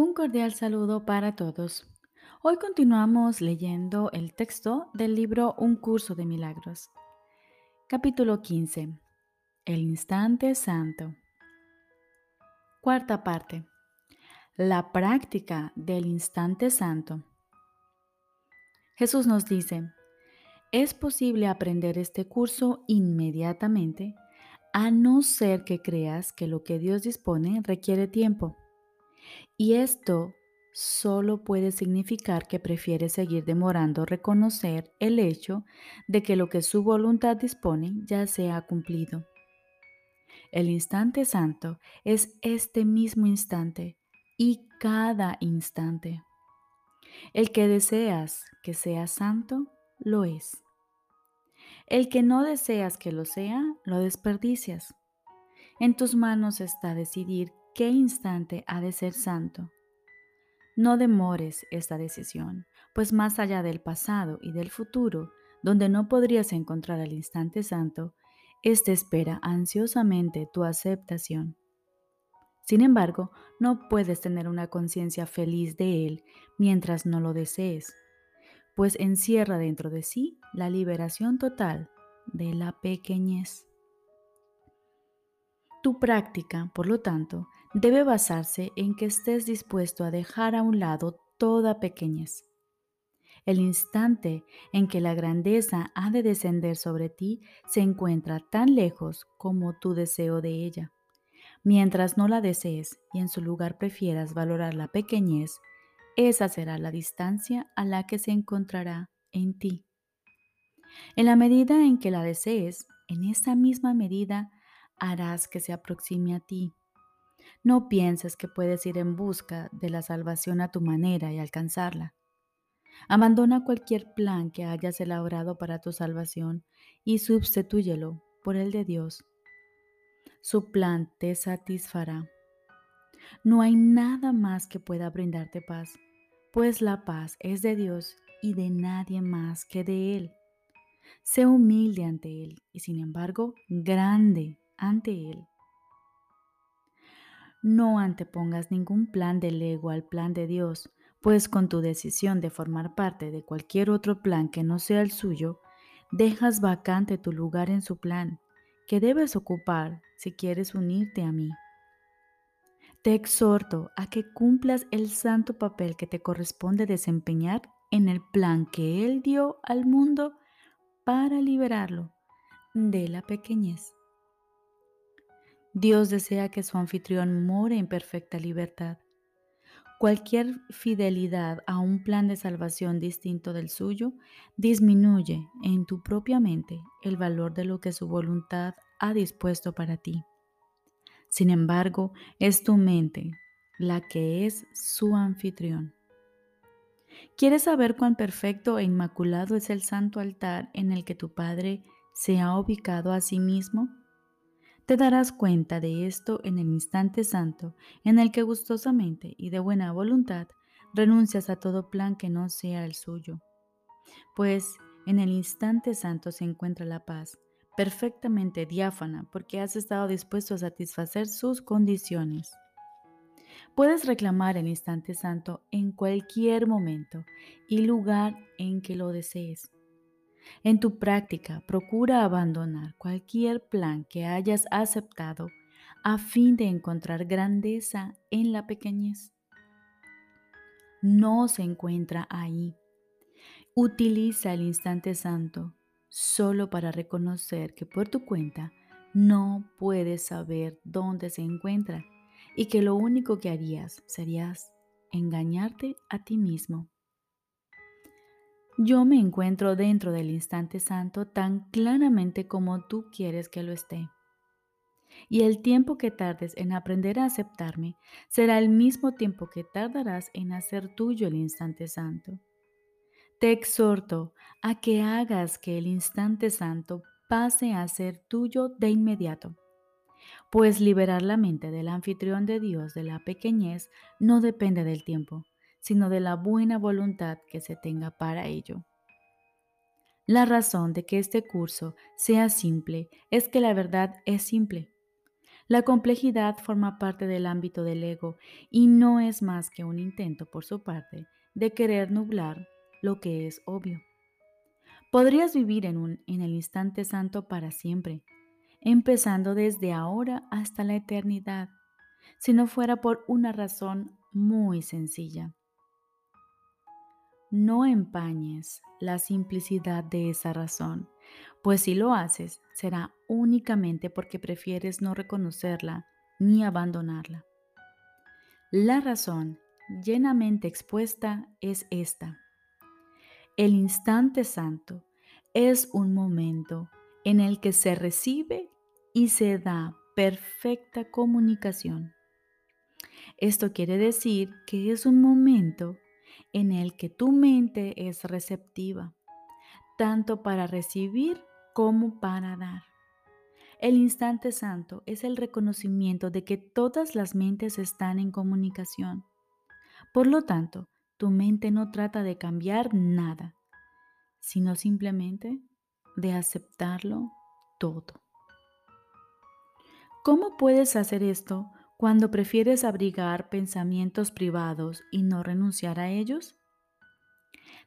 Un cordial saludo para todos. Hoy continuamos leyendo el texto del libro Un curso de milagros. Capítulo 15. El instante santo. Cuarta parte. La práctica del instante santo. Jesús nos dice, es posible aprender este curso inmediatamente a no ser que creas que lo que Dios dispone requiere tiempo. Y esto solo puede significar que prefiere seguir demorando reconocer el hecho de que lo que su voluntad dispone ya se ha cumplido. El instante santo es este mismo instante y cada instante. El que deseas que sea santo, lo es. El que no deseas que lo sea, lo desperdicias. En tus manos está decidir qué instante ha de ser santo. No demores esta decisión, pues más allá del pasado y del futuro, donde no podrías encontrar el instante santo, éste espera ansiosamente tu aceptación. Sin embargo, no puedes tener una conciencia feliz de él mientras no lo desees, pues encierra dentro de sí la liberación total de la pequeñez. Tu práctica, por lo tanto, debe basarse en que estés dispuesto a dejar a un lado toda pequeñez. El instante en que la grandeza ha de descender sobre ti se encuentra tan lejos como tu deseo de ella. Mientras no la desees y en su lugar prefieras valorar la pequeñez, esa será la distancia a la que se encontrará en ti. En la medida en que la desees, en esa misma medida harás que se aproxime a ti no pienses que puedes ir en busca de la salvación a tu manera y alcanzarla. Abandona cualquier plan que hayas elaborado para tu salvación y substitúyelo por el de Dios. Su plan te satisfará. No hay nada más que pueda brindarte paz, pues la paz es de Dios y de nadie más que de Él. Sé humilde ante Él y sin embargo grande ante Él. No antepongas ningún plan del ego al plan de Dios, pues con tu decisión de formar parte de cualquier otro plan que no sea el suyo, dejas vacante tu lugar en su plan, que debes ocupar si quieres unirte a mí. Te exhorto a que cumplas el santo papel que te corresponde desempeñar en el plan que Él dio al mundo para liberarlo de la pequeñez. Dios desea que su anfitrión more en perfecta libertad. Cualquier fidelidad a un plan de salvación distinto del suyo disminuye en tu propia mente el valor de lo que su voluntad ha dispuesto para ti. Sin embargo, es tu mente la que es su anfitrión. ¿Quieres saber cuán perfecto e inmaculado es el santo altar en el que tu Padre se ha ubicado a sí mismo? Te darás cuenta de esto en el instante santo en el que gustosamente y de buena voluntad renuncias a todo plan que no sea el suyo. Pues en el instante santo se encuentra la paz, perfectamente diáfana porque has estado dispuesto a satisfacer sus condiciones. Puedes reclamar el instante santo en cualquier momento y lugar en que lo desees. En tu práctica, procura abandonar cualquier plan que hayas aceptado a fin de encontrar grandeza en la pequeñez. No se encuentra ahí. Utiliza el instante santo solo para reconocer que por tu cuenta no puedes saber dónde se encuentra y que lo único que harías serías engañarte a ti mismo. Yo me encuentro dentro del instante santo tan claramente como tú quieres que lo esté. Y el tiempo que tardes en aprender a aceptarme será el mismo tiempo que tardarás en hacer tuyo el instante santo. Te exhorto a que hagas que el instante santo pase a ser tuyo de inmediato, pues liberar la mente del anfitrión de Dios de la pequeñez no depende del tiempo, sino de la buena voluntad que se tenga para ello. La razón de que este curso sea simple es que la verdad es simple. La complejidad forma parte del ámbito del ego y no es más que un intento por su parte de querer nublar lo que es obvio. Podrías vivir en, un, en el instante santo para siempre, empezando desde ahora hasta la eternidad, si no fuera por una razón muy sencilla. No empañes la simplicidad de esa razón, pues si lo haces será únicamente porque prefieres no reconocerla ni abandonarla. La razón llenamente expuesta es esta. El instante santo es un momento en el que se recibe y se da perfecta comunicación. Esto quiere decir que es un momento en el que tu mente es receptiva, tanto para recibir como para dar. El instante santo es el reconocimiento de que todas las mentes están en comunicación. Por lo tanto, tu mente no trata de cambiar nada, sino simplemente de aceptarlo todo. ¿Cómo puedes hacer esto cuando prefieres abrigar pensamientos privados y no renunciar a ellos?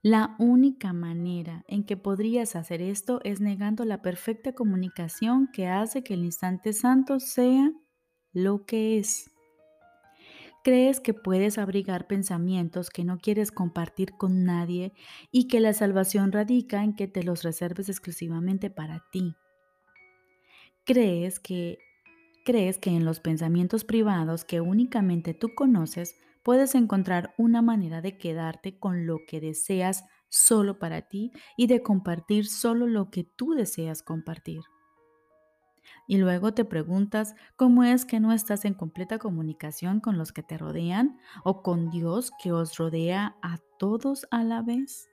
La única manera en que podrías hacer esto es negando la perfecta comunicación que hace que el instante santo sea lo que es. Crees que puedes abrigar pensamientos que no quieres compartir con nadie y que la salvación radica en que te los reserves exclusivamente para ti. Crees que crees que en los pensamientos privados que únicamente tú conoces puedes encontrar una manera de quedarte con lo que deseas solo para ti y de compartir solo lo que tú deseas compartir. Y luego te preguntas cómo es que no estás en completa comunicación con los que te rodean o con Dios que os rodea a todos a la vez.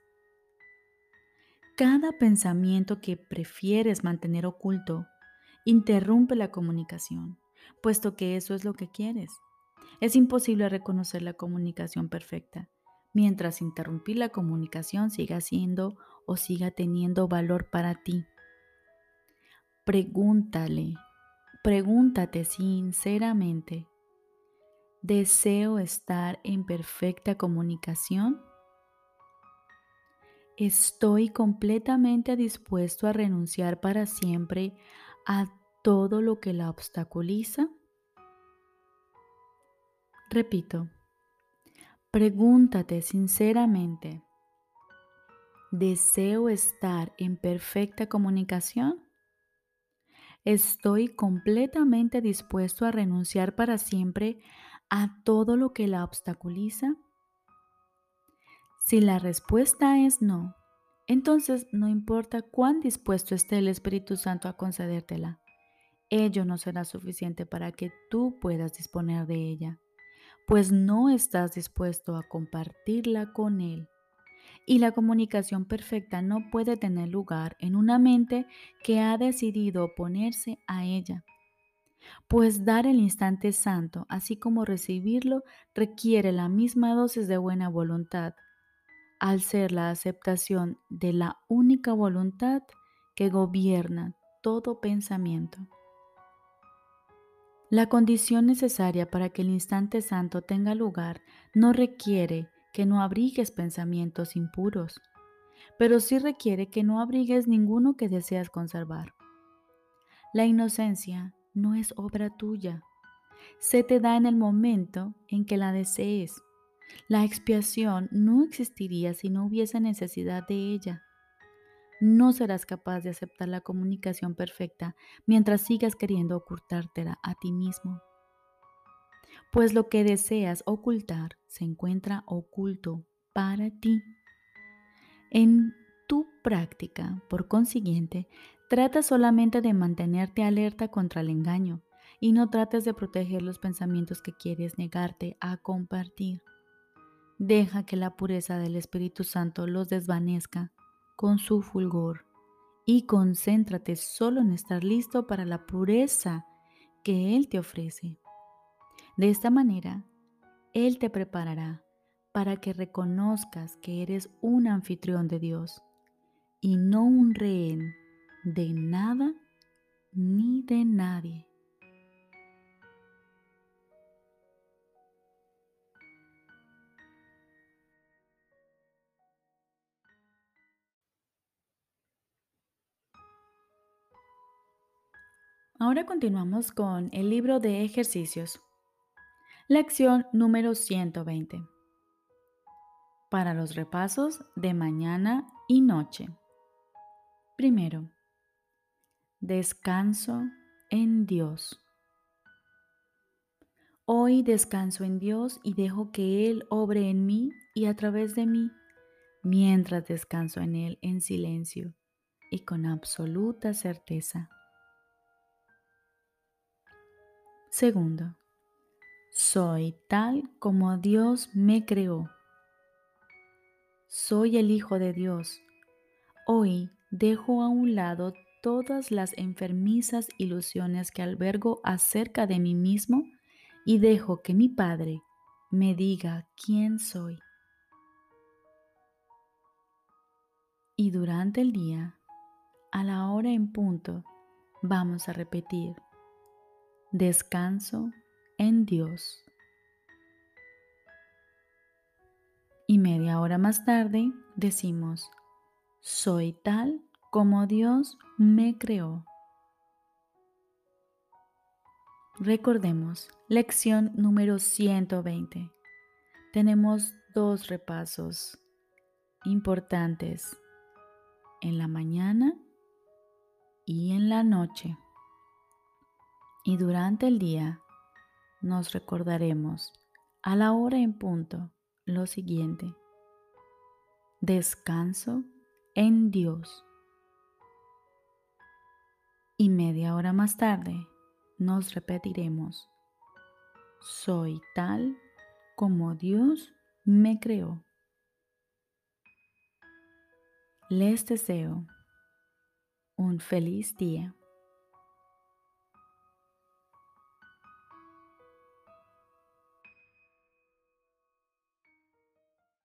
Cada pensamiento que prefieres mantener oculto interrumpe la comunicación, puesto que eso es lo que quieres. Es imposible reconocer la comunicación perfecta, mientras interrumpir la comunicación siga siendo o siga teniendo valor para ti. Pregúntale, pregúntate sinceramente, ¿deseo estar en perfecta comunicación? ¿Estoy completamente dispuesto a renunciar para siempre a todo lo que la obstaculiza? Repito, pregúntate sinceramente, ¿deseo estar en perfecta comunicación? ¿Estoy completamente dispuesto a renunciar para siempre a todo lo que la obstaculiza? Si la respuesta es no, entonces no importa cuán dispuesto esté el Espíritu Santo a concedértela, ello no será suficiente para que tú puedas disponer de ella pues no estás dispuesto a compartirla con Él. Y la comunicación perfecta no puede tener lugar en una mente que ha decidido oponerse a ella. Pues dar el instante santo, así como recibirlo, requiere la misma dosis de buena voluntad, al ser la aceptación de la única voluntad que gobierna todo pensamiento. La condición necesaria para que el instante santo tenga lugar no requiere que no abrigues pensamientos impuros, pero sí requiere que no abrigues ninguno que deseas conservar. La inocencia no es obra tuya, se te da en el momento en que la desees. La expiación no existiría si no hubiese necesidad de ella no serás capaz de aceptar la comunicación perfecta mientras sigas queriendo ocultártela a ti mismo. Pues lo que deseas ocultar se encuentra oculto para ti. En tu práctica, por consiguiente, trata solamente de mantenerte alerta contra el engaño y no trates de proteger los pensamientos que quieres negarte a compartir. Deja que la pureza del Espíritu Santo los desvanezca con su fulgor y concéntrate solo en estar listo para la pureza que Él te ofrece. De esta manera, Él te preparará para que reconozcas que eres un anfitrión de Dios y no un rehén de nada ni de nadie. Ahora continuamos con el libro de ejercicios. Lección número 120. Para los repasos de mañana y noche. Primero, descanso en Dios. Hoy descanso en Dios y dejo que Él obre en mí y a través de mí, mientras descanso en Él en silencio y con absoluta certeza. Segundo, soy tal como Dios me creó. Soy el Hijo de Dios. Hoy dejo a un lado todas las enfermizas ilusiones que albergo acerca de mí mismo y dejo que mi Padre me diga quién soy. Y durante el día, a la hora en punto, vamos a repetir descanso en Dios. Y media hora más tarde decimos, soy tal como Dios me creó. Recordemos, lección número 120. Tenemos dos repasos importantes en la mañana y en la noche. Y durante el día nos recordaremos a la hora en punto lo siguiente. Descanso en Dios. Y media hora más tarde nos repetiremos. Soy tal como Dios me creó. Les deseo un feliz día.